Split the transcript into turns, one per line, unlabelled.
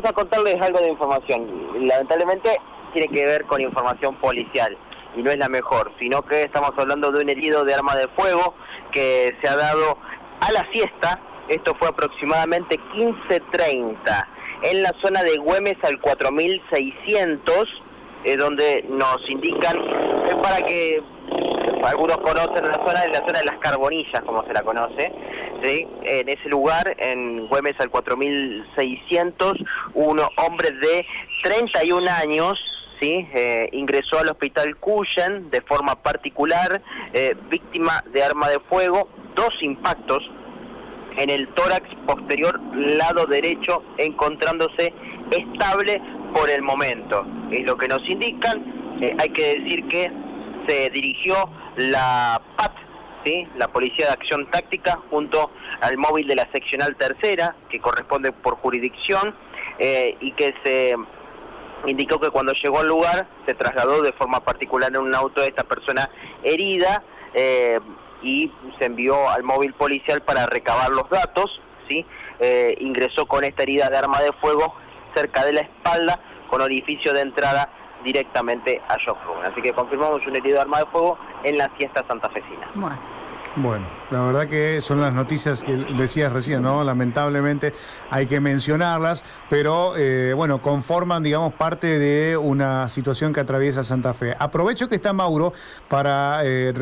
vamos a contarles algo de información. Lamentablemente tiene que ver con información policial y no es la mejor, sino que estamos hablando de un herido de arma de fuego que se ha dado a la siesta, esto fue aproximadamente 15.30, en la zona de Güemes al 4600, eh, donde nos indican, es para que algunos conocen la zona, es la zona de las Carbonillas, como se la conoce, ¿sí? en ese lugar, en Güemes al 4600, un hombre de 31 años, ¿sí? Eh, ingresó al hospital Cuyen de forma particular, eh, víctima de arma de fuego, dos impactos en el tórax posterior lado derecho, encontrándose estable por el momento. Es lo que nos indican, eh, hay que decir que se dirigió la PAT, ¿sí? la Policía de Acción Táctica, junto al móvil de la seccional tercera, que corresponde por jurisdicción, y que se indicó que cuando llegó al lugar se trasladó de forma particular en un auto de esta persona herida eh, y se envió al móvil policial para recabar los datos. Eh, ingresó con esta herida de arma de fuego cerca de la espalda con orificio de entrada directamente a shock Así que confirmamos un herido de arma de fuego en la siesta santafesina.
Bueno, la verdad que son las noticias que decías recién, ¿no? Lamentablemente hay que mencionarlas, pero eh, bueno, conforman, digamos, parte de una situación que atraviesa Santa Fe. Aprovecho que está Mauro para... Eh,